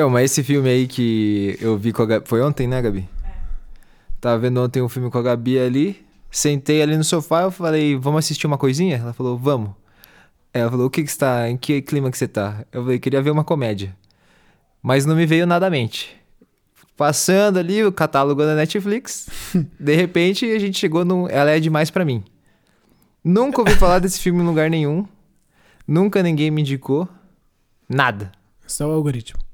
Então, mas esse filme aí que eu vi com a Gabi. Foi ontem, né, Gabi? É. Tava vendo ontem um filme com a Gabi ali. Sentei ali no sofá, eu falei, vamos assistir uma coisinha? Ela falou, vamos. Ela falou, o que que está, em que clima que você tá? Eu falei, queria ver uma comédia. Mas não me veio nada à mente. Passando ali o catálogo da Netflix, de repente a gente chegou no Ela é Demais Pra Mim. Nunca ouvi falar desse filme em lugar nenhum. Nunca ninguém me indicou. Nada. Só o algoritmo.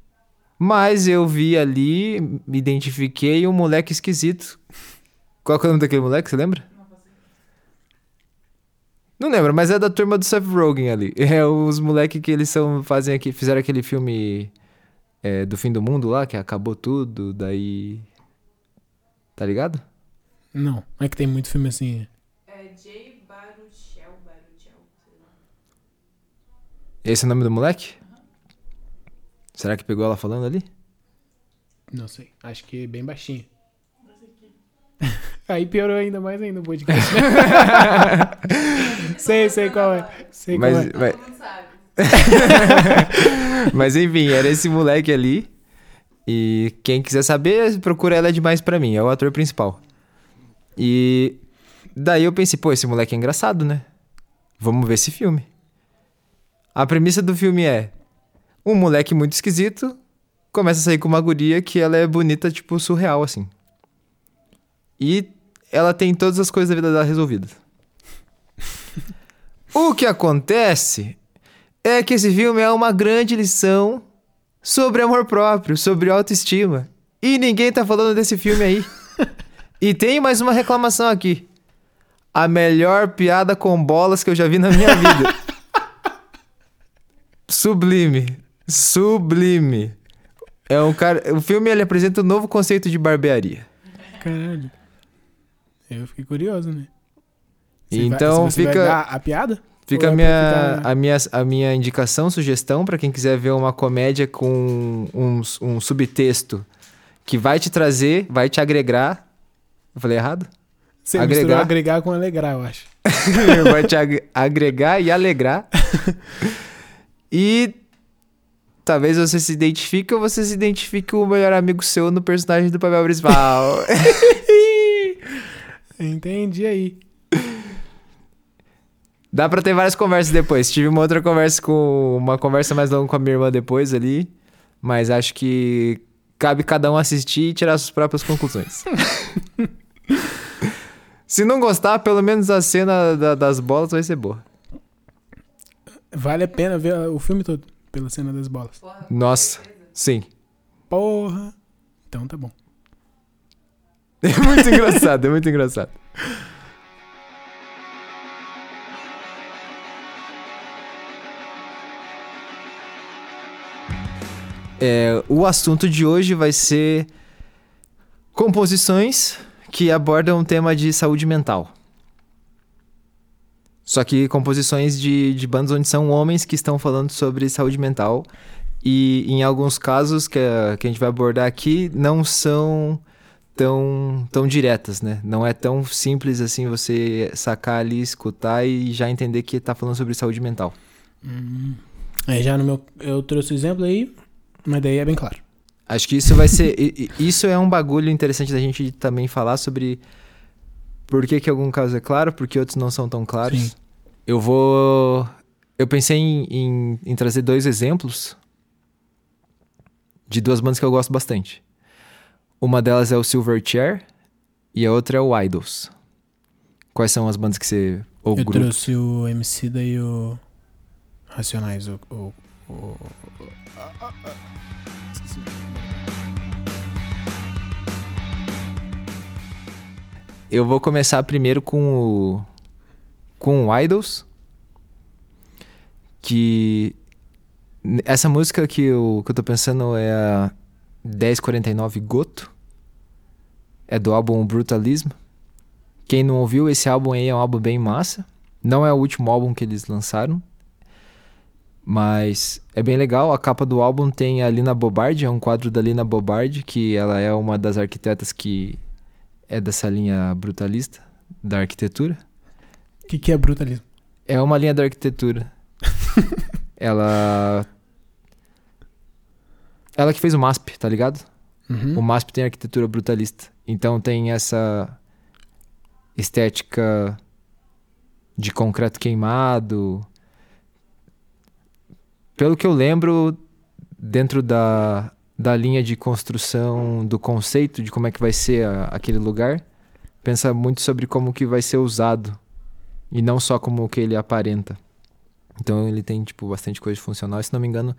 Mas eu vi ali, me identifiquei um moleque esquisito. Qual que é o nome daquele moleque, você lembra? Não lembro, mas é da turma do Seth Rogen ali. É os moleques que eles são, fazem aqui, fizeram aquele filme é, do fim do mundo lá, que acabou tudo, daí. Tá ligado? Não, é que tem muito filme assim. É Jay Baruchel, Baruchel, sei lá. Esse é o nome do moleque? Será que pegou ela falando ali? Não sei. Acho que é bem baixinho. Aí piorou ainda mais ainda o podcast. sei, sei qual é. Sei qual Mas, é. mas. Mas enfim, era esse moleque ali. E quem quiser saber, procura ela demais pra mim, é o ator principal. E daí eu pensei, pô, esse moleque é engraçado, né? Vamos ver esse filme. A premissa do filme é: um moleque muito esquisito começa a sair com uma guria que ela é bonita, tipo, surreal, assim. E ela tem todas as coisas da vida dela resolvidas. o que acontece é que esse filme é uma grande lição sobre amor próprio, sobre autoestima. E ninguém tá falando desse filme aí. e tem mais uma reclamação aqui. A melhor piada com bolas que eu já vi na minha vida. Sublime. Sublime. É um cara, o filme ele apresenta um novo conceito de barbearia. Caralho. Eu fiquei curioso, né? Então vai, você fica- a piada? Fica a é minha, a, minha, a minha indicação, sugestão pra quem quiser ver uma comédia com um, um subtexto que vai te trazer, vai te agregar. Eu falei errado? Você agregar? agregar com alegrar, eu acho. vai te ag- agregar e alegrar. e talvez você se identifique ou você se identifique com o melhor amigo seu no personagem do papel principal. Entendi aí. Dá pra ter várias conversas depois. Tive uma outra conversa com. Uma conversa mais longa com a minha irmã depois ali. Mas acho que cabe cada um assistir e tirar suas próprias conclusões. Se não gostar, pelo menos a cena da- das bolas vai ser boa. Vale a pena ver o filme todo pela cena das bolas. Porra, Nossa. certeza. Sim. Porra. Então tá bom. É muito engraçado, é muito engraçado. É, o assunto de hoje vai ser composições que abordam o tema de saúde mental. Só que composições de, de bandas onde são homens que estão falando sobre saúde mental. E em alguns casos que a, que a gente vai abordar aqui, não são tão, tão diretas, né? Não é tão simples assim você sacar ali, escutar e já entender que tá falando sobre saúde mental. Hum. Aí já no meu. Eu trouxe o exemplo aí, mas daí é bem claro. Acho que isso vai ser. Isso é um bagulho interessante da gente também falar sobre por que, que algum caso é claro, porque outros não são tão claros. Sim. Eu vou. Eu pensei em, em- em trazer dois exemplos de duas bandas que eu gosto bastante. Uma delas é o Silverchair e a outra é o Idols. Quais são as bandas que você. Ou eu grupos? trouxe o MC daí o. Racionais, o. o, o- Eu vou começar primeiro com o. com o Idols. Que. Essa música que eu, que eu tô pensando é a 1049 Goto. É do álbum Brutalism. Quem não ouviu, esse álbum aí é um álbum bem massa. Não é o último álbum que eles lançaram. Mas é bem legal. A capa do álbum tem a Lina Bobardi, é um quadro da Lina Bobardi, que ela é uma das arquitetas que é dessa linha brutalista da arquitetura. O que, que é brutalismo? É uma linha da arquitetura. ela Ela que fez o MASP, tá ligado? Uhum. O MASP tem arquitetura brutalista. Então tem essa estética de concreto queimado. Pelo que eu lembro, dentro da, da linha de construção do conceito de como é que vai ser a- aquele lugar, pensa muito sobre como que vai ser usado e não só como que ele aparenta. Então ele tem tipo bastante coisa funcional. E, se não me engano,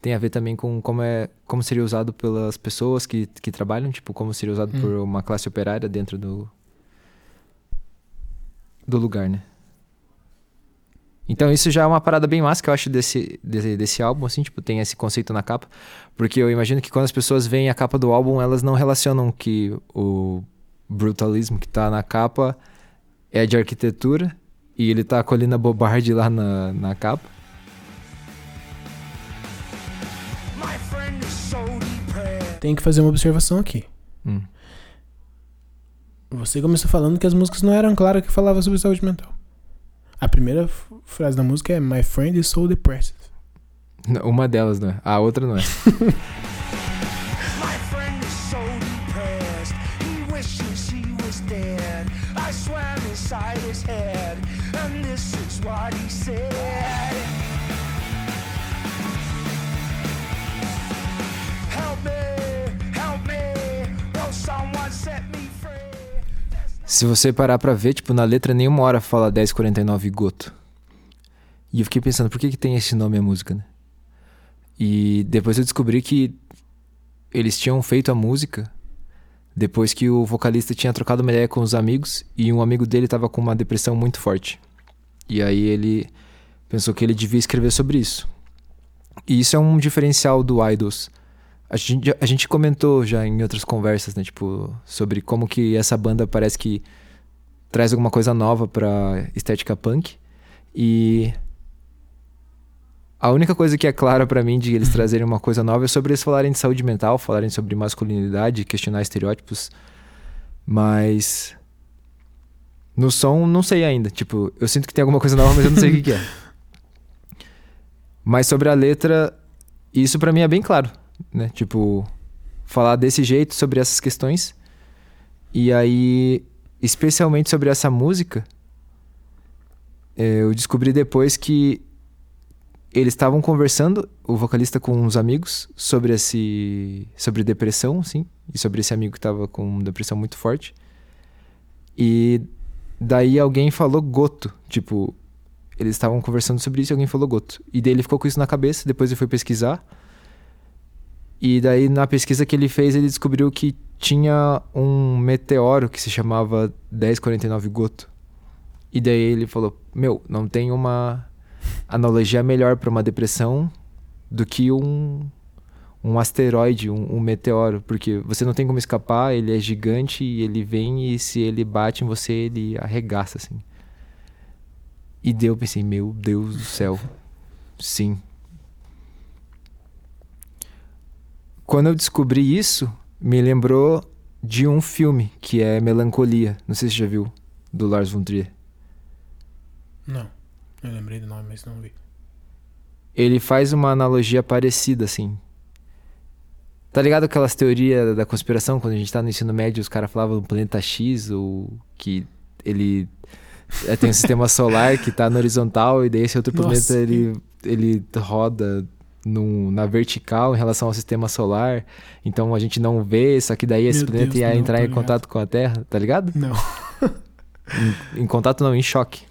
tem a ver também com como é como seria usado pelas pessoas que, que trabalham, tipo como seria usado Hum. por uma classe operária dentro do do lugar, né? Então isso já é uma parada bem massa que eu acho desse, desse, desse álbum, assim, tipo, tem esse conceito na capa. Porque eu imagino que quando as pessoas veem a capa do álbum, elas não relacionam que o brutalismo que tá na capa é de arquitetura e ele tá com a Lina Bobardi lá na, na capa. Tem que fazer uma observação aqui. Hum. Você começou falando que as músicas não eram claras que falava sobre saúde mental. A primeira frase da música é My friend is so depressed. Uma delas não é, a outra não é. Se você parar pra ver, tipo, na letra nenhuma hora fala 1049 Goto. E eu fiquei pensando, por que, que tem esse nome a música, né? E depois eu descobri que eles tinham feito a música depois que o vocalista tinha trocado uma ideia com os amigos e um amigo dele tava com uma depressão muito forte. E aí ele pensou que ele devia escrever sobre isso. E isso é um diferencial do Idols. A gente, a gente comentou já em outras conversas, né? Tipo, sobre como que essa banda parece que traz alguma coisa nova pra estética punk. E a única coisa que é clara pra mim de eles trazerem uma coisa nova é sobre eles falarem de saúde mental, falarem sobre masculinidade, questionar estereótipos. Mas no som não sei ainda. Tipo, eu sinto que tem alguma coisa nova, mas eu não sei o que, que é. Mas sobre a letra, isso pra mim é bem claro, né? Tipo, falar desse jeito sobre essas questões. E aí, especialmente sobre essa música, eh, eu descobri depois que eles estavam conversando, o vocalista com uns amigos, sobre esse sobre depressão, sim, e sobre esse amigo que tava com depressão muito forte. E daí alguém falou goto, tipo, eles estavam conversando sobre isso e alguém falou goto. E daí ele ficou com isso na cabeça, depois ele foi pesquisar. E daí na pesquisa que ele fez, ele descobriu que tinha um meteoro que se chamava 1049 Goto. E daí ele falou: "Meu, não tem uma analogia melhor para uma depressão do que um um asteroide, um, um meteoro, porque você não tem como escapar, ele é gigante e ele vem e se ele bate em você, ele arregaça assim. E daí eu pensei, meu Deus do céu. Sim. Quando eu descobri isso, me lembrou de um filme que é Melancolia. Não sei se você já viu, do Lars von Trier. Não. Eu lembrei do nome, mas não vi. Ele faz uma analogia parecida, assim. Tá ligado aquelas teorias da conspiração, quando a gente tá no ensino médio, os caras falavam do planeta X, ou que ele é, tem um sistema solar que tá na horizontal, e daí esse outro Nossa. planeta ele, ele roda num- na vertical em relação ao sistema solar. Então a gente não vê, só que daí esse Meu planeta Deus, ia não, entrar tô em contato com a Terra, tá ligado? Não. Em, em contato não, em choque.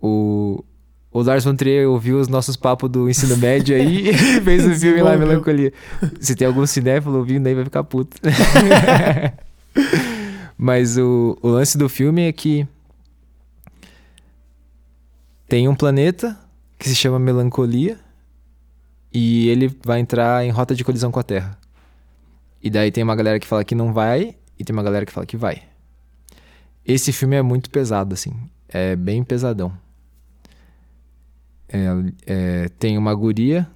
O, o Lars von Trier ouviu os nossos papos do ensino médio aí e fez o filme lá. Melancolia. Se tem algum cinéfilo ouvindo aí, vai ficar puto. Mas o, o lance do filme é que tem um planeta que se chama Melancolia e ele vai entrar em rota de colisão com a Terra. E daí tem uma galera que fala que não vai e tem uma galera que fala que vai. Esse filme é muito pesado, assim. É bem pesadão. É, é, tem uma guria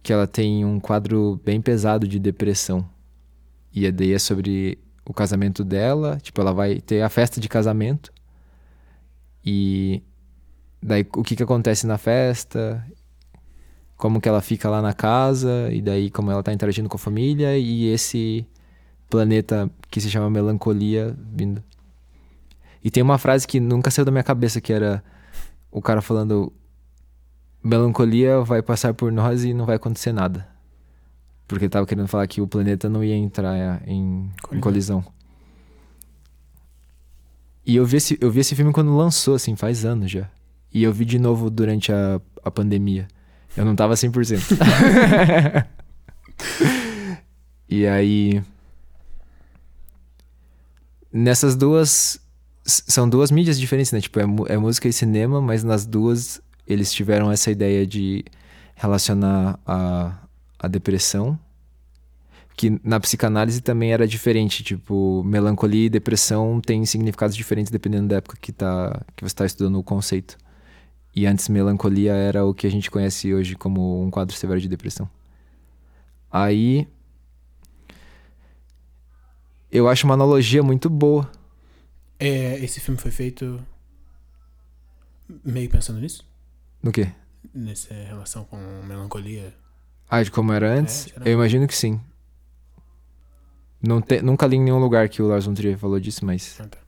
que ela tem um quadro bem pesado de depressão. E daí é sobre o casamento dela. Tipo, ela vai ter a festa de casamento. E daí o que que acontece na festa? Como que ela fica lá na casa, e daí como ela tá interagindo com a família, e esse planeta que se chama melancolia vindo. E tem uma frase que nunca saiu da minha cabeça, que era o cara falando melancolia vai passar por nós e não vai acontecer nada. Porque ele tava querendo falar que o planeta não ia entrar em, em colisão. E eu vi, esse, eu vi esse filme quando lançou, assim, faz anos já. E eu vi de novo durante a, a pandemia. Eu não tava 100%. e aí. Nessas duas. São duas mídias diferentes, né? Tipo, é, é música e cinema, mas nas duas eles tiveram essa ideia de relacionar a, a depressão. Que na psicanálise também era diferente. Tipo, melancolia e depressão têm significados diferentes dependendo da época que, tá, que você está estudando o conceito. E antes, melancolia era o que a gente conhece hoje como um quadro severo de depressão. Aí. Eu acho uma analogia muito boa. É, esse filme foi feito meio pensando nisso? No quê? Nessa relação com melancolia. Ah, de como era antes? será? eu imagino que sim. Não te, nunca li em nenhum lugar que o Lars von Trier falou disso, mas Ah, tá.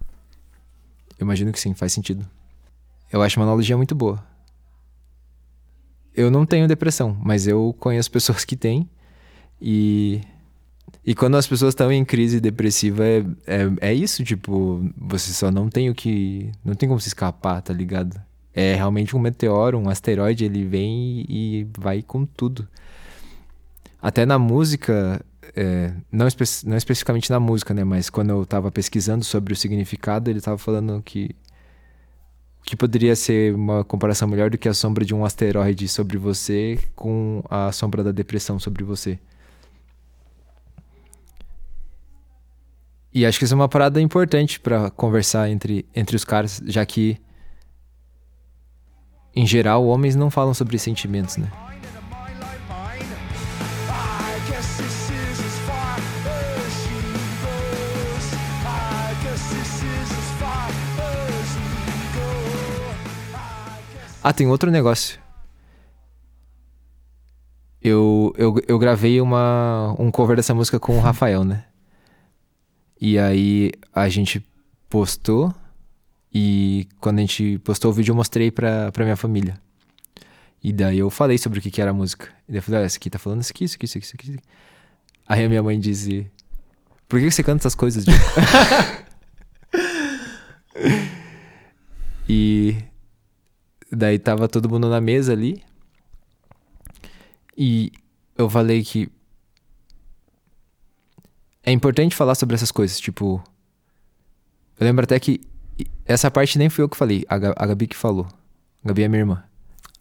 eu imagino que sim, faz sentido. Eu acho uma analogia muito boa. Eu não tenho depressão, mas eu conheço pessoas que têm. E. E quando as pessoas estão em crise depressiva, é, é, é isso, tipo, você só não tem o que. Não tem como se escapar, tá ligado? É realmente um meteoro, um asteroide, ele vem e vai com tudo. Até na música, é, não, espe- não especificamente na música, né? Mas quando eu tava pesquisando sobre o significado, ele tava falando que que poderia ser uma comparação melhor do que a sombra de um asteroide sobre você com a sombra da depressão sobre você. E acho que isso é uma parada importante pra conversar entre, entre os caras, já que em geral homens não falam sobre sentimentos, né? Ah, tem outro negócio. Eu, eu, eu gravei uma, um cover dessa música com o Rafael, né? E aí a gente postou. E quando a gente postou o vídeo, eu mostrei pra, pra minha família. E daí eu falei sobre o que, que era a música. E daí eu falei, ah, esse aqui tá falando isso aqui, isso aqui, isso aqui, isso aqui. isso aqui." Aí a minha mãe disse: Por que você canta essas coisas, Diego?" E daí tava todo mundo na mesa ali. E eu falei que é importante falar sobre essas coisas, tipo, eu lembro até que essa parte nem fui eu que falei, a, Ga- a Gabi que falou. A Gabi é minha irmã.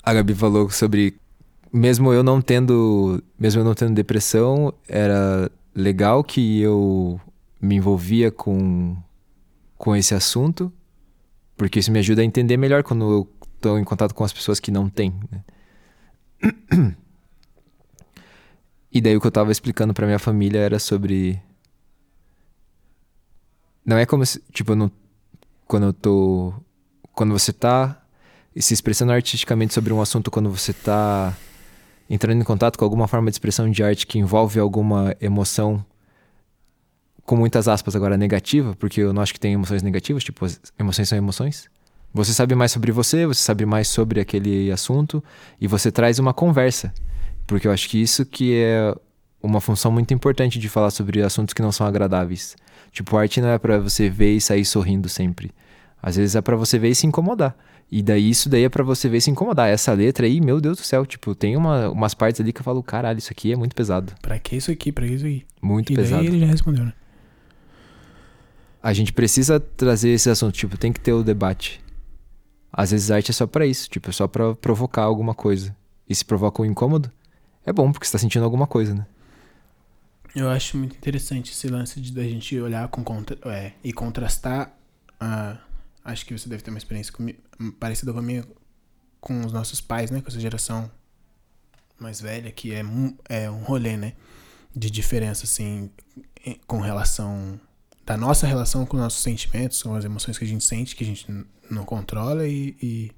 A Gabi falou sobre mesmo eu não tendo, mesmo eu não tendo depressão, era legal que eu me envolvia com com esse assunto, porque isso me ajuda a entender melhor quando eu tô em contato com as pessoas que não têm, né? E daí o que eu tava explicando pra minha família era sobre não é como se, tipo, eu não quando eu tô quando você tá se expressando artisticamente sobre um assunto quando você tá entrando em contato com alguma forma de expressão de arte que envolve alguma emoção com muitas aspas agora negativa, porque eu não acho que tem emoções negativas, tipo, emoções são emoções. Você sabe mais sobre você, você sabe mais sobre aquele assunto e você traz uma conversa. Porque eu acho que isso que é uma função muito importante de falar sobre assuntos que não são agradáveis. Tipo, arte não é pra você ver e sair sorrindo sempre. Às vezes é pra você ver e se incomodar. E daí isso daí é pra você ver e se incomodar. Essa letra aí, meu Deus do céu, tipo, tem uma, umas partes ali que eu falo, caralho, isso aqui é muito pesado. Pra que isso aqui? Pra que isso aqui? Muito e pesado. daí ele já respondeu, né? A gente precisa trazer esse assunto, tipo, tem que ter o debate. Às vezes a arte é só pra isso, tipo, é só pra provocar alguma coisa. E se provoca um incômodo, é bom, porque você tá sentindo alguma coisa, né? Eu acho muito interessante esse lance de da gente olhar com contra, é, e contrastar. ah, acho que você deve ter uma experiência comi- parecida com a minha com os nossos pais, né? Com essa geração mais velha, que é, é um rolê, né? De diferença, assim, com relação. Da nossa relação com nossos sentimentos, com as emoções que a gente sente, que a gente não controla e, e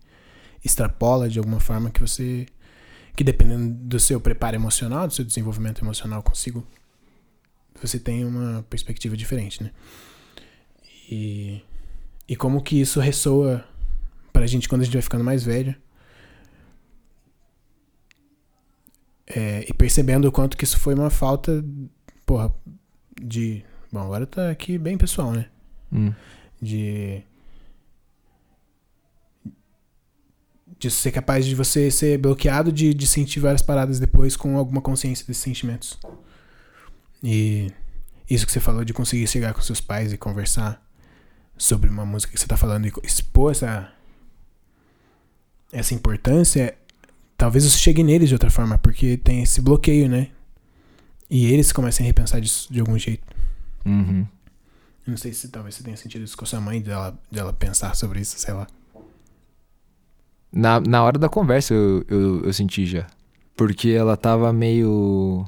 extrapola de alguma forma que você que dependendo do seu preparo emocional, do seu desenvolvimento emocional consigo, você tem uma perspectiva diferente, né? E, e como que isso ressoa pra gente quando a gente vai ficando mais velho. É, e percebendo o quanto que isso foi uma falta, porra, de. Bom, agora tá aqui bem pessoal, né? Hum. De. De ser capaz de você ser bloqueado de, de sentir várias paradas depois com alguma consciência desses sentimentos. E isso que você falou de conseguir chegar com seus pais e conversar sobre uma música que você tá falando e expor essa, essa importância, talvez isso chegue neles de outra forma, porque tem esse bloqueio, né? E eles comecem a repensar disso de algum jeito. Uhum. Eu não sei se talvez você tenha sentido isso com a sua mãe, dela, dela pensar sobre isso, sei lá. Na, na hora da conversa eu, eu, eu senti já. Porque ela tava meio.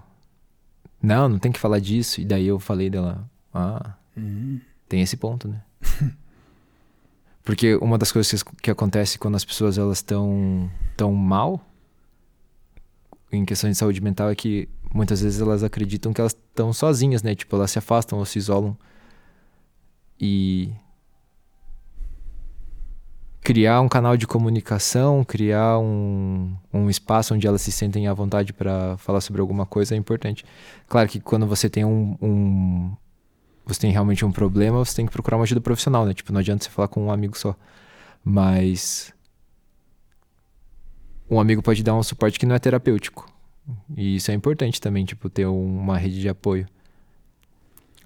Não, não tem que falar disso. E daí eu falei dela. Ah, Hum. tem esse ponto, né? Porque uma das coisas que, que acontece quando as pessoas elas estão tão mal em questão de saúde mental é que muitas vezes elas acreditam que elas estão sozinhas, né? Tipo, elas se afastam ou se isolam. E criar um canal de comunicação, criar um, um espaço onde elas se sentem à vontade para falar sobre alguma coisa é importante. Claro que quando você tem um, um- você tem realmente um problema, você tem que procurar uma ajuda profissional, né? Tipo, não adianta você falar com um amigo só. Mas um amigo pode dar um suporte que não é terapêutico. E isso é importante também, tipo, ter uma rede de apoio.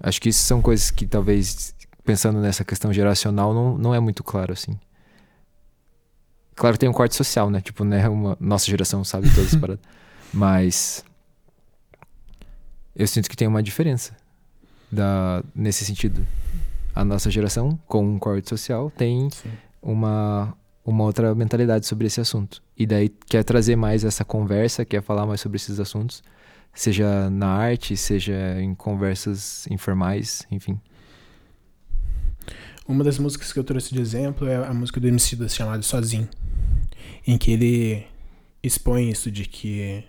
Acho que isso são coisas que talvez, pensando nessa questão geracional, não, não é muito claro, assim. Claro que tem um corte social, né? Tipo, né? Uma, nossa geração sabe todas as paradas. Mas eu sinto que tem uma diferença da, nesse sentido. A nossa geração, com um corte social, tem Sim. uma, uma outra mentalidade sobre esse assunto. E daí quer trazer mais essa conversa, quer falar mais sobre esses assuntos, seja na arte, seja em conversas informais, enfim. Uma das músicas que eu trouxe de exemplo é a música do MC da chamada Sozinho, em que ele expõe isso de que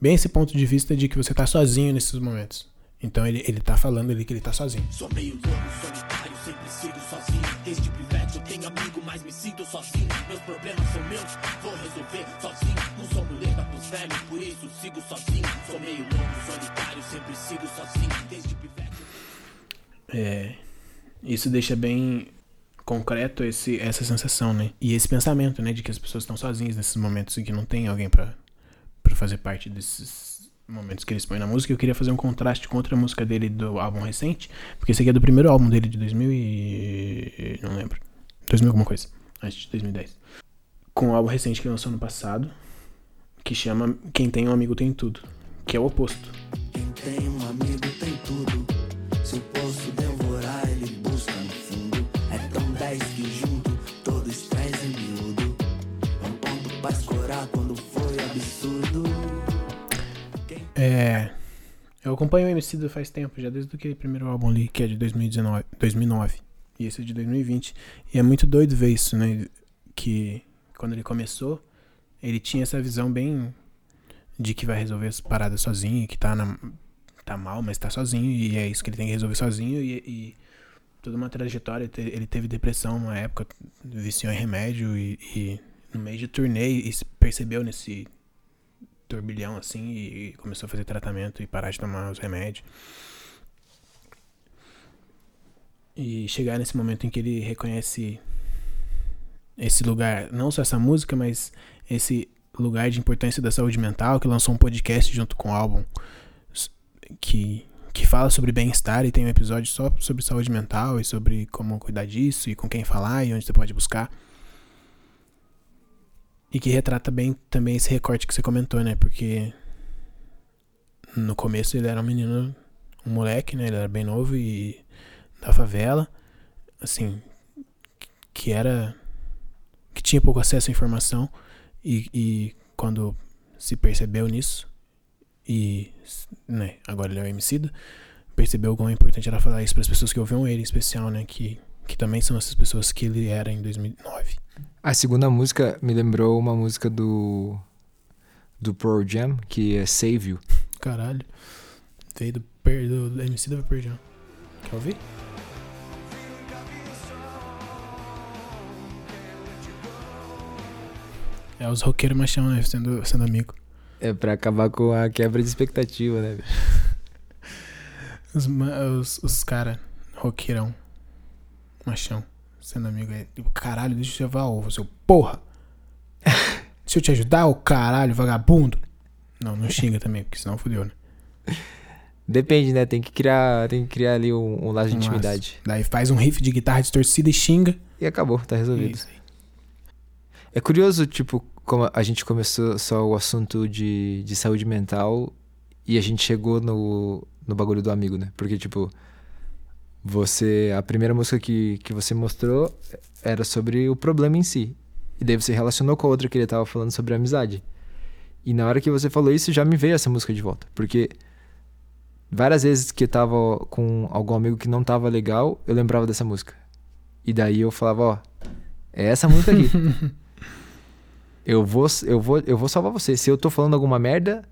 bem esse ponto de vista de que você tá sozinho nesses momentos. Então ele, ele tá falando ali que ele tá sozinho. Sou meio louco, solitário, sempre sigo sozinho. Desde pivete eu tenho amigo, mas me sinto sozinho. Meus problemas são meus, vou resolver sozinho. Não sou muleta pros velhos, por isso sigo sozinho. Sou meio louco, solitário, sempre sigo sozinho. Desde pivete É, isso deixa bem concreto esse, essa sensação, né? E esse pensamento, né, de que as pessoas estão sozinhas nesses momentos e que não tem alguém pra fazer parte desses momentos que eles põem na música. Eu queria fazer um contraste com outra música dele do álbum recente, porque esse aqui é do primeiro álbum dele de 2000 e não lembro, 2000 alguma coisa, acho de 2010. Com o álbum recente que lançou no passado, que chama Quem tem um amigo tem tudo, que é o oposto. É. Eu acompanho o MC faz tempo, já desde aquele primeiro álbum ali, que é de 2019, 2009. E esse é de 2020. E é muito doido ver isso, né? Que quando ele começou, ele tinha essa visão bem de que vai resolver as paradas sozinho, que tá, na, tá mal, mas tá sozinho, e é isso que ele tem que resolver sozinho. E, e toda uma trajetória, ele teve depressão numa época, viciou em remédio, e, e no meio de turnê, e percebeu nesse turbilhão assim e começou a fazer tratamento e parar de tomar os remédios. E chegar nesse momento em que ele reconhece esse lugar, não só essa música, mas esse lugar de importância da saúde mental, que lançou um podcast junto com o álbum que, que fala sobre bem-estar e tem um episódio só sobre saúde mental e sobre como cuidar disso e com quem falar e onde você pode buscar. E que retrata bem também esse recorte que você comentou, né? Porque no começo ele era um menino, um moleque, né? Ele era bem novo e da favela, assim, que era que tinha pouco acesso à informação e, e quando se percebeu nisso e, né, agora ele é o Emicida, percebeu o quão importante era falar isso para as pessoas que ouviam ele, em especial, né, que, que também são essas pessoas que ele era em 2009. A segunda música me lembrou uma música do do Pearl Jam, que é Save You. Caralho. Veio do, do, do MC da Perdão. Quer ouvir? É os roqueiros machão, né? Sendo, sendo amigo. É pra acabar com a quebra de expectativa, né? Os, os, os caras, roqueirão, machão, sendo amigo. É, tipo, caralho, deixa eu levar ovo, seu porra. Deixa eu te ajudar, ô caralho, vagabundo. Não, não xinga também, porque senão fudeu, né? Depende, né? Tem que criar, tem que criar ali um, um laço de Um laço. intimidade. Daí faz um riff de guitarra distorcida e xinga. E acabou, tá resolvido. isso aí. É curioso, tipo, como a gente começou só o assunto de, de saúde mental e a gente chegou no, no bagulho do amigo, né? Porque, tipo, você. A primeira música que, que você mostrou era sobre o problema em si. E daí você relacionou com a outra que ele tava falando sobre amizade. E na hora que você falou isso, já me veio essa música de volta. Porque várias vezes que eu tava com algum amigo que não tava legal, eu lembrava dessa música. E daí eu falava, ó, é essa música aqui. eu vou, eu vou, eu vou salvar você. Se eu tô falando alguma merda,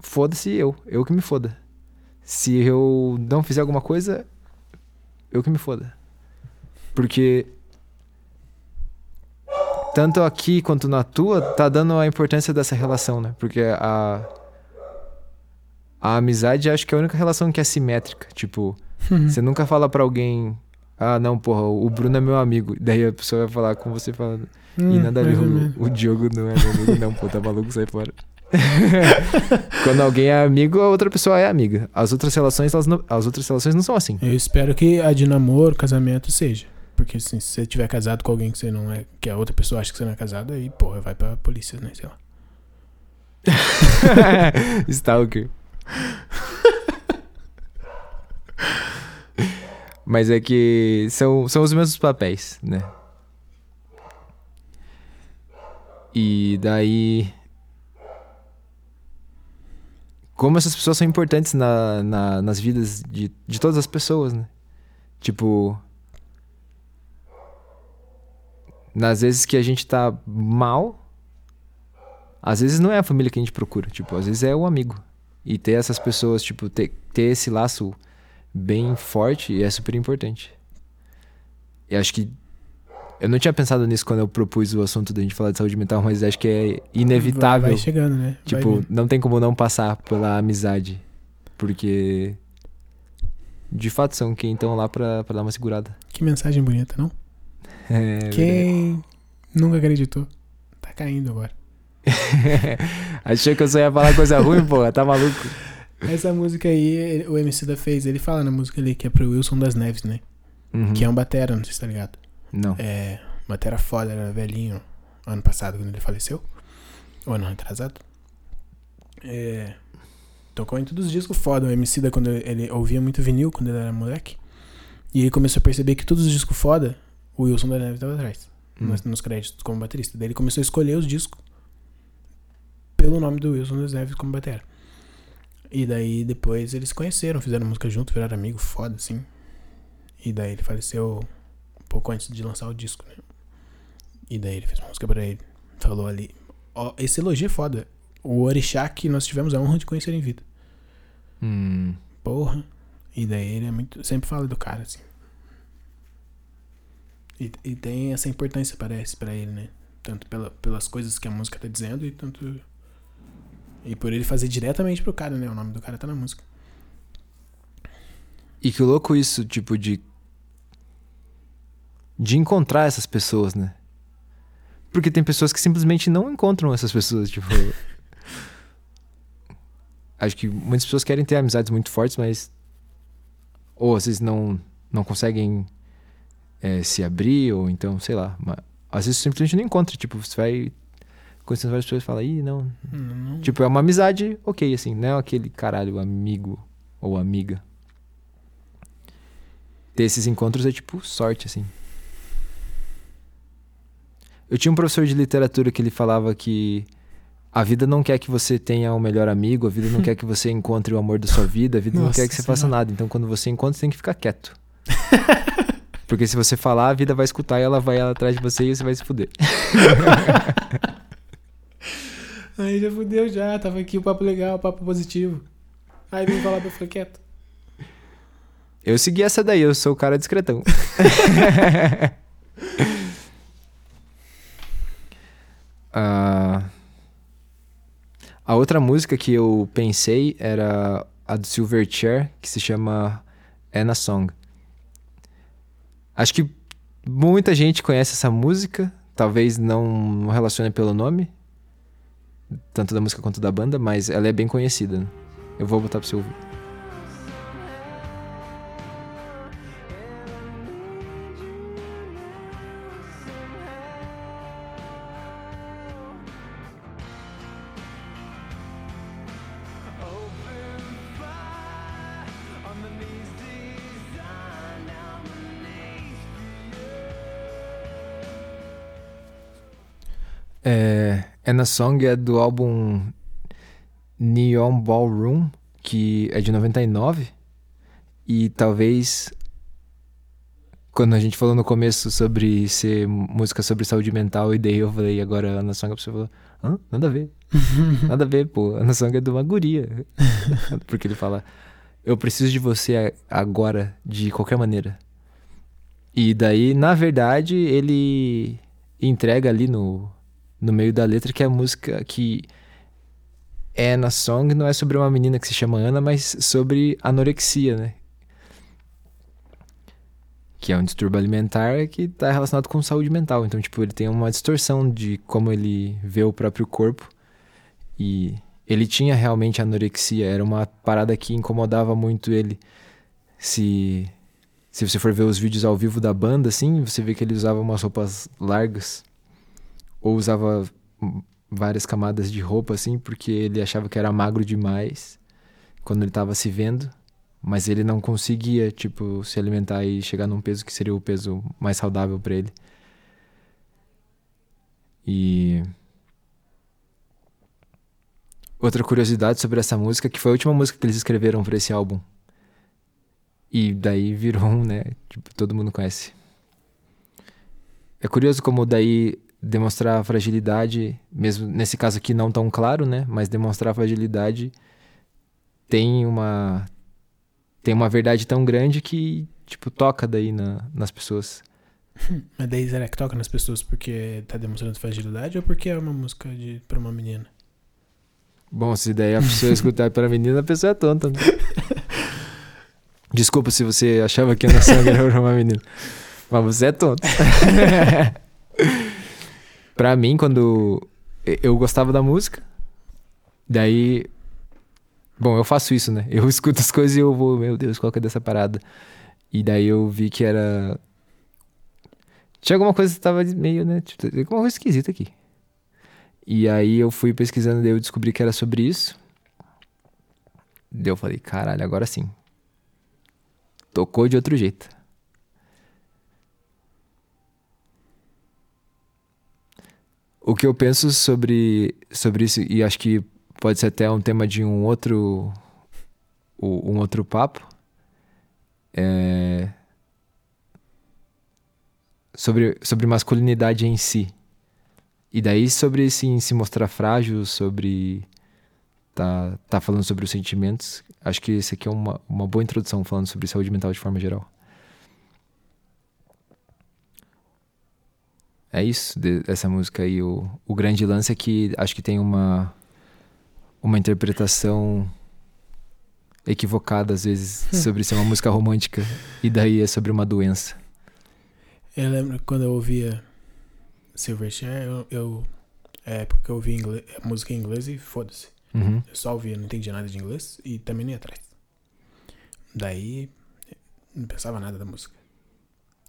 foda-se eu, eu que me foda. Se eu não fizer alguma coisa, eu que me foda. Porque tanto aqui quanto na tua, tá dando a importância dessa relação, né? Porque a a amizade acho que é a única relação que é simétrica, tipo, você nunca fala pra alguém, ah, não, porra, o Bruno é meu amigo. Daí a pessoa vai falar com você falando, e Hum, nada a ver, o, o Diogo não é meu amigo, não, pô, tá maluco, sai fora. Quando alguém é amigo, a outra pessoa é amiga. As outras relações, elas não, as outras relações não são assim. Eu espero que a de namoro, casamento seja. Porque assim, se você tiver casado com alguém que você não é, que a outra pessoa acha que você não é casado, aí, porra, vai pra polícia, né? Sei lá. Stalker. Mas é que são, são os mesmos papéis, né? E daí. Como essas pessoas são importantes na, na- nas vidas de, de todas as pessoas, né? Tipo. Nas vezes que a gente tá mal, às vezes não é a família que a gente procura, tipo, às vezes é o amigo. E ter essas pessoas, tipo, ter, ter esse laço bem forte é super importante. E acho que. Eu não tinha pensado nisso quando eu propus o assunto da gente falar de saúde mental, mas acho que é inevitável. Vai, chegando, né? Vai tipo, não tem como não passar pela amizade. Porque. De fato, são quem estão lá pra, pra dar uma segurada. Que mensagem bonita, não? É, verdade. Quem nunca acreditou? Tá caindo agora. Achou que eu só ia falar coisa ruim, pô? Tá maluco? Essa música aí, o MC da fez, ele fala na música ali que é pro Wilson das Neves, né? Uhum. Que é um batera, não sei se tá ligado. Não. É, batera foda, era velhinho ano passado quando ele faleceu. Ou ano retrasado. É, tocou em todos os discos foda. O MC da quando ele ouvia muito vinil quando ele era moleque. E ele começou a perceber que todos os discos foda, o Wilson da Neves tava atrás. Hum. Nos, nos créditos como baterista. Daí ele começou a escolher os discos pelo nome do Wilson das Neves como batera. E daí depois eles se conheceram, fizeram música junto, viraram amigo, foda assim. E daí ele faleceu pouco antes de lançar o disco, né? E daí ele fez uma música pra ele. Falou ali. Ó, esse elogio é foda. O orixá que nós tivemos a honra de conhecer em vida. Hum. Porra. E daí ele é muito. Sempre fala do cara, assim. E, e tem essa importância, parece, pra ele, né? Tanto pela, pelas coisas que a música tá dizendo e tanto. E por ele fazer diretamente pro cara, né? O nome do cara tá na música. E que louco isso, tipo, de. De encontrar essas pessoas, né? Porque tem pessoas que simplesmente não encontram essas pessoas, tipo. Acho que muitas pessoas querem ter amizades muito fortes, mas. Ou às vezes não, não conseguem é, se abrir, ou então, sei lá. Mas, às vezes simplesmente não encontra. Tipo, você vai conhecendo várias pessoas e fala, ih, não, Não, não- Tipo, é uma amizade, ok, assim, não é aquele caralho amigo ou amiga. Ter esses encontros é tipo sorte, assim. Eu tinha um professor de literatura que ele falava que a vida não quer que você tenha o melhor amigo, a vida não quer que você encontre o amor da sua vida, a vida não Nossa quer que você faça Senhora. nada. Então, quando você encontra, você tem que ficar quieto. Porque se você falar, a vida vai escutar e ela vai atrás de você e você vai se fuder. Aí já fudeu já, tava aqui o papo legal, o papo positivo. Aí vem falar, eu falei, quieto. Eu segui essa daí, eu sou o cara discretão. Ah, a outra música que eu pensei era a do Silverchair, que se chama Anna Song. Acho que muita gente conhece essa música, talvez não relacione pelo nome, tanto da música quanto da banda, mas ela é bem conhecida. Eu vou botar pra você ouvir. É, Anna Song é do álbum Neon Ballroom, que é de 99. E talvez quando a gente falou no começo sobre ser música sobre saúde mental, e daí eu falei, agora Anna Song, a pessoa falou, hã? Nada a ver. Nada a ver, pô. Anna Song é de uma guria. Porque ele fala, eu preciso de você agora, de qualquer maneira. E daí, na verdade, ele entrega ali no, no meio da letra que é a música que é na song não é sobre uma menina que se chama Ana, mas sobre anorexia, né? Que é um distúrbio alimentar que está relacionado com saúde mental. Então, tipo, ele tem uma distorção de como ele vê o próprio corpo. E ele tinha realmente anorexia, era uma parada que incomodava muito ele. Se se você for ver os vídeos ao vivo da banda assim, você vê que ele usava umas roupas largas ou usava várias camadas de roupa assim, porque ele achava que era magro demais quando ele tava se vendo, mas ele não conseguia, tipo, se alimentar e chegar num peso que seria o peso mais saudável para ele. E outra curiosidade sobre essa música, que foi a última música que eles escreveram para esse álbum. E daí virou um, né? Tipo, todo mundo conhece. É curioso como daí demonstrar fragilidade, mesmo nesse caso aqui não tão claro, né? Mas demonstrar fragilidade tem uma tem uma verdade tão grande que tipo toca daí na, nas pessoas. Mas daí será que toca nas pessoas porque tá demonstrando fragilidade ou porque é uma música de, pra uma menina? Bom, se daí a pessoa escutar para menina, a pessoa é tonta, né? Desculpa se você achava que a nossa era pra uma menina. Mas você é tonto. Pra mim, quando eu gostava da música, daí. Bom, eu faço isso, né? Eu escuto as coisas e eu vou, meu Deus, qual que é dessa parada? E daí eu vi que era. Tinha alguma coisa que tava meio, né? Tipo, alguma coisa esquisita aqui. E aí eu fui pesquisando, daí eu descobri que era sobre isso. Daí eu falei, caralho, agora sim. Tocou de outro jeito. O que eu penso sobre, sobre isso, e acho que pode ser até um tema de um outro, um outro papo, é sobre, sobre masculinidade em si. E daí sobre sim, se mostrar frágil, sobre tá, tá falando sobre os sentimentos. Acho que esse aqui é uma, uma boa introdução falando sobre saúde mental de forma geral. É isso, de- essa música aí. O, o grande lance é que acho que tem uma, uma interpretação equivocada, às vezes, sobre ser uma música romântica. E daí é sobre uma doença. Eu lembro que quando eu ouvia Silverchair, eu, eu é porque eu ouvia inglês, música em inglês e foda-se. Uhum. Eu só ouvia, não entendia nada de inglês e também nem atrás. Daí, não pensava nada da música.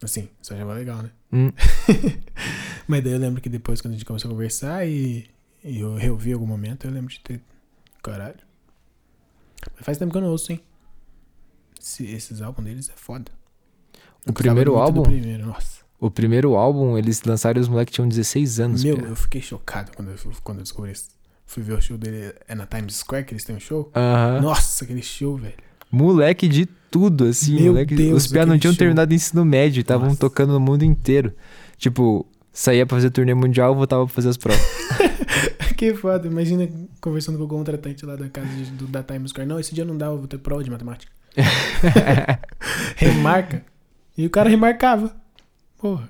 Assim, só achava legal, né? Hum. Mas daí eu lembro que depois, quando a gente começou a conversar e, e eu reouvi em algum momento, eu lembro de ter. Caralho. Mas faz tempo que eu não ouço, hein? Esse- esses álbuns deles é foda. O Eu primeiro álbum? primeiro, nossa. O primeiro álbum, eles lançaram e os moleques tinham 16 anos. Meu, eu fiquei chocado quando eu, quando eu descobri isso. Fui ver o show dele, é na Times Square que eles têm um show. Aham. Nossa, aquele show, velho. Moleque de tudo, assim. Meu moleque, Deus, os piá não tinham show. terminado o ensino médio, estavam tocando no mundo inteiro. Tipo, saía pra fazer turnê mundial, voltava pra fazer as provas. Que foda. Imagina conversando com o contratante lá da casa de- do, da Times Square. Não, esse dia não dá, eu vou ter prova de matemática. Remarca. E o cara remarcava. Porra.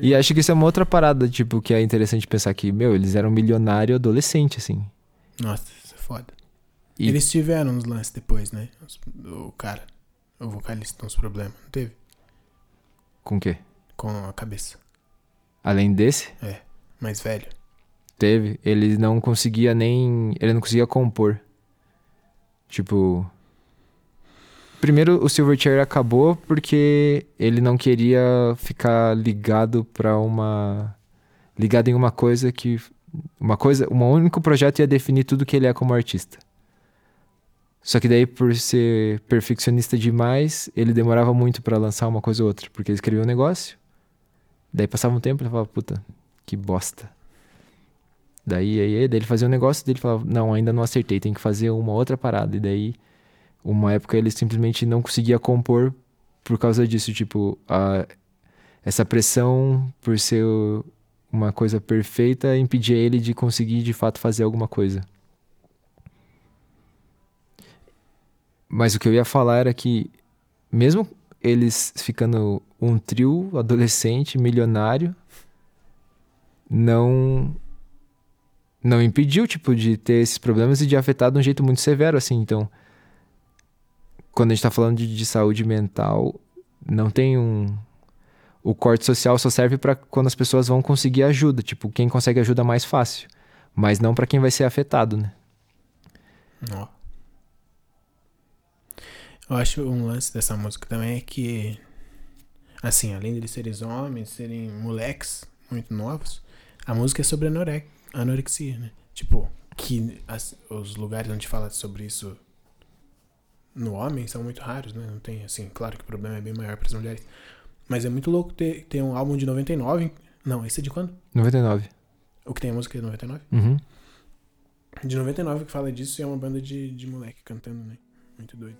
E acho que isso é uma outra parada, tipo, que é interessante pensar que, meu, eles eram milionário adolescente, assim. Nossa, isso é foda. E- Eles tiveram uns lances depois, né? O cara, o vocalista uns problemas. Não teve? Com o quê? Com a cabeça. Além desse, Mais velho. teve, ele não conseguia nem. Ele não conseguia compor. Tipo. Primeiro, o Silverchair acabou porque ele não queria ficar ligado pra uma. Ligado em uma coisa que. Uma coisa. Um único projeto ia definir tudo que ele é como artista. Só que daí, por ser perfeccionista demais, ele demorava muito pra lançar uma coisa ou outra. Porque ele escrevia um negócio, daí passava um tempo e ele falava, puta, que bosta. Daí, aí, daí ele fazia um negócio, daí ele falava, não, ainda não acertei, tem que fazer uma outra parada. E daí, uma época ele simplesmente não conseguia compor por causa disso, tipo, a, essa pressão por ser uma coisa perfeita impedia ele de conseguir de fato fazer alguma coisa. Mas o que eu ia falar era que, mesmo eles ficando um trio adolescente, milionário, não não impediu, tipo, de ter esses problemas e de afetar de um jeito muito severo, assim. Então, quando a gente tá falando de, de saúde mental, não tem um... O corte social só serve pra quando as pessoas vão conseguir ajuda. Tipo, quem consegue ajuda mais fácil. Mas não pra quem vai ser afetado, né? Ó. Eu acho um lance dessa música também é que, assim, além deles serem homens, serem moleques muito novos, a música é sobre anore anorexia, né? Tipo, que as- os lugares onde fala sobre isso no homem são muito raros, né? Não tem, assim, claro que o problema é bem maior para as mulheres. Mas é muito louco ter, ter um álbum de 99. Não, esse é de quando? 99. O que tem a música de 99? Uhum. De 99 que fala disso e é uma banda de, de moleque cantando, né? Muito doido.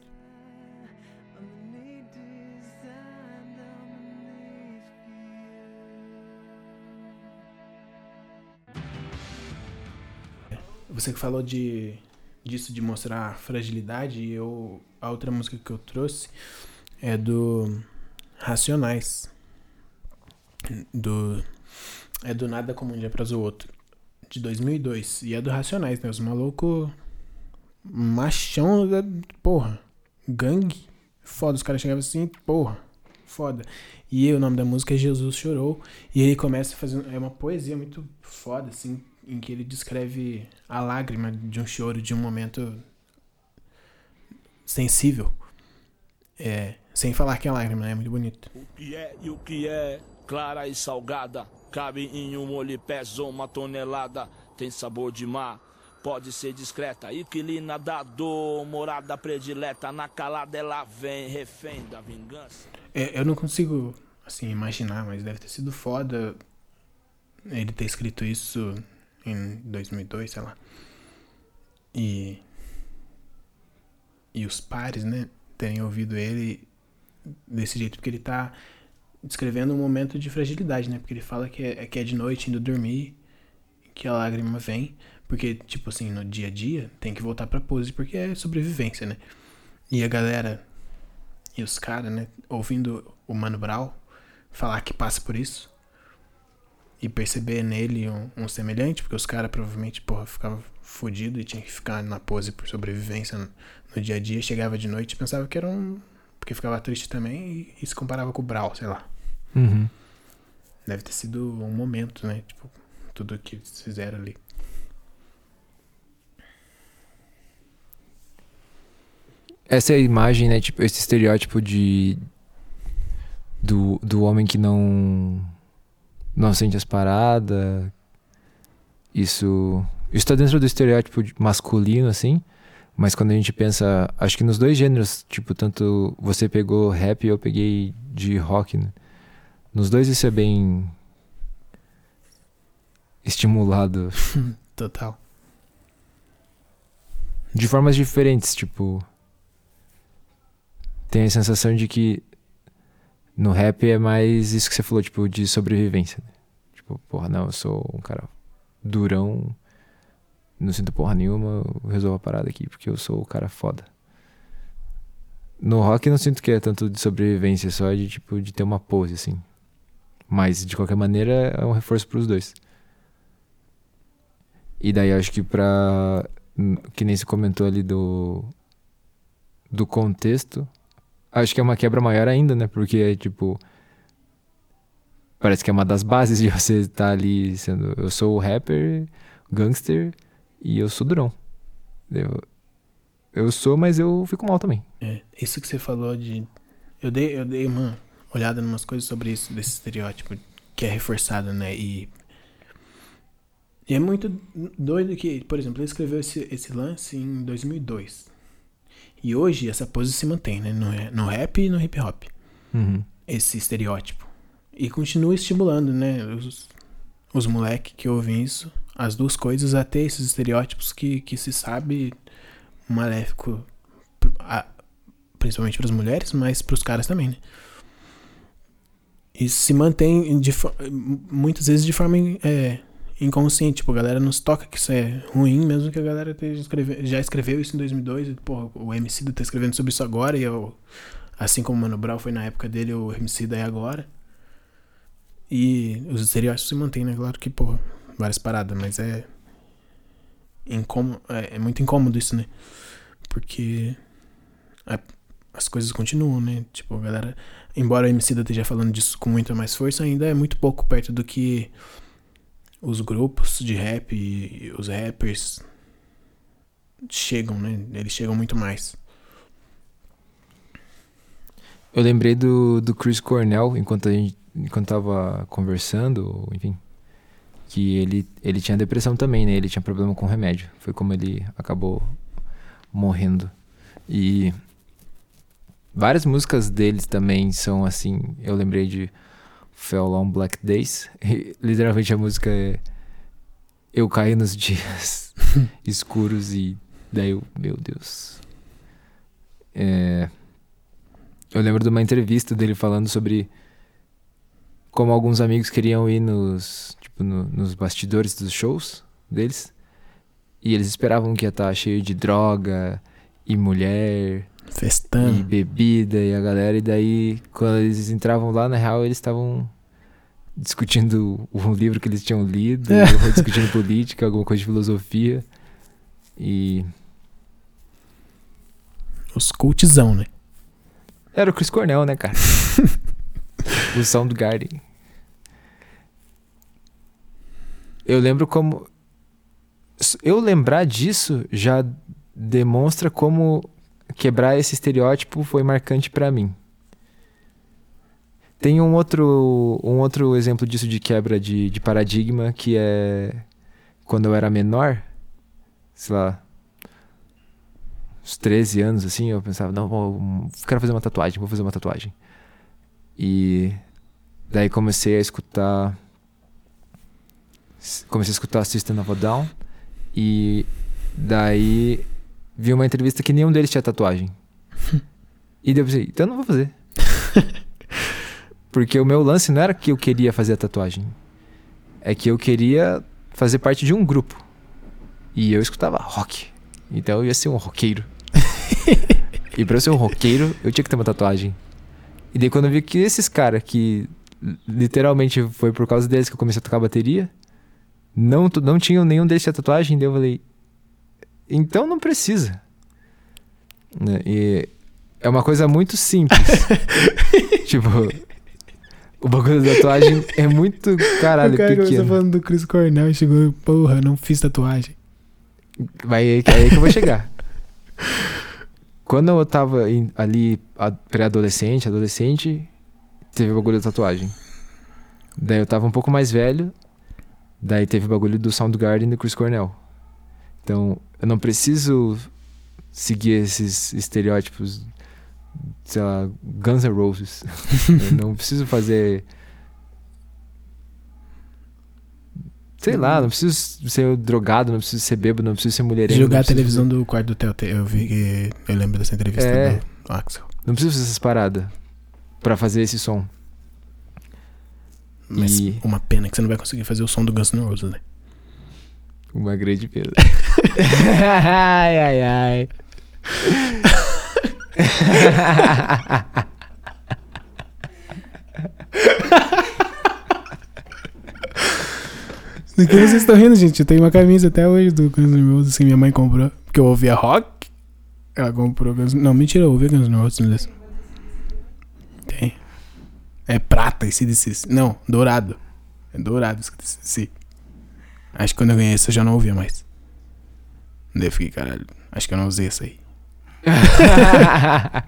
Você que falou de disso de mostrar fragilidade, e eu a outra música que eu trouxe é do Racionais. Do é do Nada como um dia após o outro, de 2002, e é do Racionais, né? Os malucos machão, da- porra, gangue, foda, os caras chegavam assim, porra, foda. E o nome da música é Jesus Chorou, e ele começa fazendo, é uma poesia muito foda, assim, em que ele descreve a lágrima de um choro, de um momento sensível. É, sem falar que é lágrima, né? É muito bonito. O que é e o que é clara e salgada. Cabe em um olho pesa uma tonelada. Tem sabor de mar, pode ser discreta. Inquilina da dor, morada predileta. Na calada ela vem, refém da vingança. É, eu não consigo, assim, imaginar, mas deve ter sido foda ele ter escrito isso em 2002, sei lá. E. E os pares, né, terem ouvido ele desse jeito, porque ele tá descrevendo um momento de fragilidade, né? Porque ele fala que é, que é de noite, indo dormir, que a lágrima vem. Porque, tipo assim, no dia a dia, tem que voltar pra pose, porque é sobrevivência, né? E a galera e os caras, né, ouvindo o Mano Brown falar que passa por isso e perceber nele um, um semelhante, porque os caras provavelmente, porra, ficavam fudido e tinha que ficar na pose por sobrevivência no, no dia a dia, chegava de noite e pensava que era um. porque ficava triste também e, e se comparava com o Brown, sei lá. Uhum. Deve ter sido um momento, né? Tipo, tudo que eles fizeram ali. Essa é a imagem, né? Tipo, esse estereótipo de. Do, do homem que não. Não sente as paradas. Isso. Isso tá dentro do estereótipo masculino, assim. Mas quando a gente pensa. Acho que nos dois gêneros, tipo, tanto você pegou rap e eu peguei de rock, né? Nos dois isso é bem. Estimulado. Total. de formas diferentes, tipo. Tem a sensação de que no rap é mais isso que você falou, tipo, de sobrevivência. né? Tipo, porra, não, eu sou um cara durão, não sinto porra nenhuma, eu resolvo a parada aqui, porque eu sou o cara foda. No rock não sinto que é tanto de sobrevivência, só de tipo de ter uma pose assim. Mas de qualquer maneira é um reforço pros dois. E daí acho que pra. Que nem se comentou ali do. Do contexto. Acho que é uma quebra maior ainda, né? Porque é tipo. Parece que é uma das bases de você estar ali sendo. Eu sou o rapper, gangster e eu sou durão. Eu, eu sou, mas eu fico mal também. É, isso que você falou de. Eu dei, eu dei uma olhada em umas coisas sobre isso, desse estereótipo que é reforçado, né? E. E é muito doido que, por exemplo, ele escreveu esse, esse lance em 2002. E hoje essa pose se mantém, né? No, no rap e no hip hop. Uhum. Esse estereótipo. E continua estimulando, né? Os, os moleques que ouvem isso, as duas coisas, até esses estereótipos que, que se sabe maléfico, a- principalmente para as mulheres, mas para os caras também, né? Isso se mantém de, muitas vezes de forma é, inconsciente. Tipo, a galera nos toca que isso é ruim, mesmo que a galera escreve- já escreveu isso em 2002. E, o MC tá escrevendo sobre isso agora. E eu, assim como o Mano Brown foi na época dele, o MC é agora. E os estereótipos se mantêm, né? Claro que, porra, várias paradas, mas é. Incômodo, é, é muito incômodo isso, né? Porque a- as coisas continuam, né? Tipo, a galera. Embora o MC esteja falando disso com muita mais força, ainda é muito pouco perto do que os grupos de rap e os rappers chegam, né? Eles chegam muito mais. Eu lembrei do, do Chris Cornell enquanto a gente enquanto tava conversando, enfim, que ele, ele tinha depressão também, né? Ele tinha problema com remédio. Foi como ele acabou morrendo. E várias músicas deles também são assim. Eu lembrei de Fell on Black Days. E, literalmente a música é Eu caí nos dias escuros e daí eu, meu Deus. É, eu lembro de uma entrevista dele falando sobre como alguns amigos queriam ir nos, tipo, no- nos bastidores dos shows deles. E eles esperavam que ia estar cheio de droga e mulher e Festando. bebida e a galera. E daí, quando eles entravam lá, na real, eles estavam discutindo o livro que eles tinham lido, ou discutindo política, alguma coisa de filosofia. E Os cultzão, né? era o Chris Cornell, né, cara? o Soundgarden. Eu lembro como. Eu lembrar disso já demonstra como quebrar esse estereótipo foi marcante pra mim. Tem um outro, um outro exemplo disso de quebra de, de paradigma que é quando eu era menor, sei lá, uns 13 anos assim, eu pensava, não, vou, quero fazer uma tatuagem, vou fazer uma tatuagem. E daí comecei a escutar comecei a escutar System of a Down e daí vi uma entrevista que nenhum deles tinha tatuagem. e daí eu pensei, então eu não vou fazer. Porque o meu lance não era que eu queria fazer a tatuagem. É que eu queria fazer parte de um grupo. E eu escutava rock. Então eu ia ser um roqueiro. e pra eu ser um roqueiro, eu tinha que ter uma tatuagem. E daí quando eu vi que esses caras que literalmente foi por causa deles que eu comecei a tocar bateria, não, não tinham nenhum deles tinha tatuagem, daí eu falei, então não precisa. Né? E é uma coisa muito simples. tipo, o bagulho da tatuagem é muito caralho o cara pequeno. falando do Chris Cornell e chegou, porra, não fiz tatuagem. Vai aí, que- aí que eu vou chegar. Quando eu tava em- ali, pré-adolescente, adolescente, teve o bagulho da tatuagem. Daí eu tava um pouco mais velho, daí teve o bagulho do Soundgarden e do Chris Cornell. Então, eu não preciso seguir esses estereótipos, sei lá, Guns N' Roses. eu não preciso fazer... Sei lá, não preciso ser drogado, não preciso ser bêbado, não preciso ser mulherengo. Jogar a televisão do quarto do Telltale. Eu vi que. Eu lembro dessa entrevista É. do Axel. Não preciso fazer essas paradas pra fazer esse som. Mas E- uma pena que você não vai conseguir fazer o som do Guns N' Roses, né? Uma grande perda. ai, ai, ai. Do que vocês estão rindo, gente? Eu tenho uma camisa até hoje do Guns N' Roses que minha mãe comprou. Porque eu ouvia rock. Ela comprou Guns Não, mentira, eu ouvia Guns N' Roses. Tem. É prata esse desse. Não, dourado. É dourado esse. Acho que quando eu ganhei esse eu já não ouvia mais. Daí eu fiquei, caralho. Acho que eu não usei essa aí.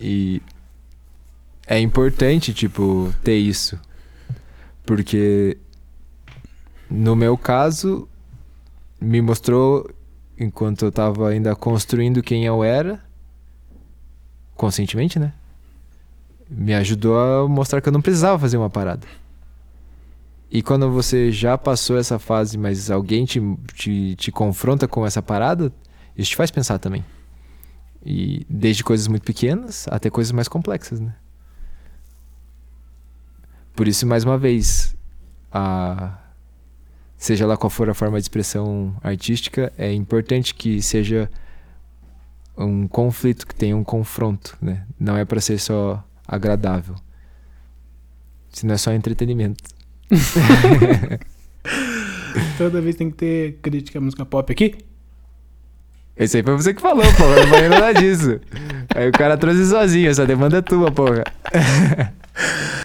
e é importante, tipo, ter isso. Porque no meu caso, me mostrou, enquanto eu tava ainda construindo quem eu era, conscientemente, né? Me ajudou a mostrar que eu não precisava fazer uma parada. E quando você já passou essa fase, mas alguém te, te, te confronta com essa parada, isso te faz pensar também. E desde coisas muito pequenas até coisas mais complexas, né? Por isso, mais uma vez, a seja lá qual for a forma de expressão artística, é importante que seja um conflito, que tenha um confronto, né? Não é para ser só agradável. Se não é só entretenimento. Toda vez tem que ter crítica à música pop aqui. Esse aí foi você que falou, porra. Não falei nada disso. Aí o cara trouxe sozinho, essa demanda é tua, porra.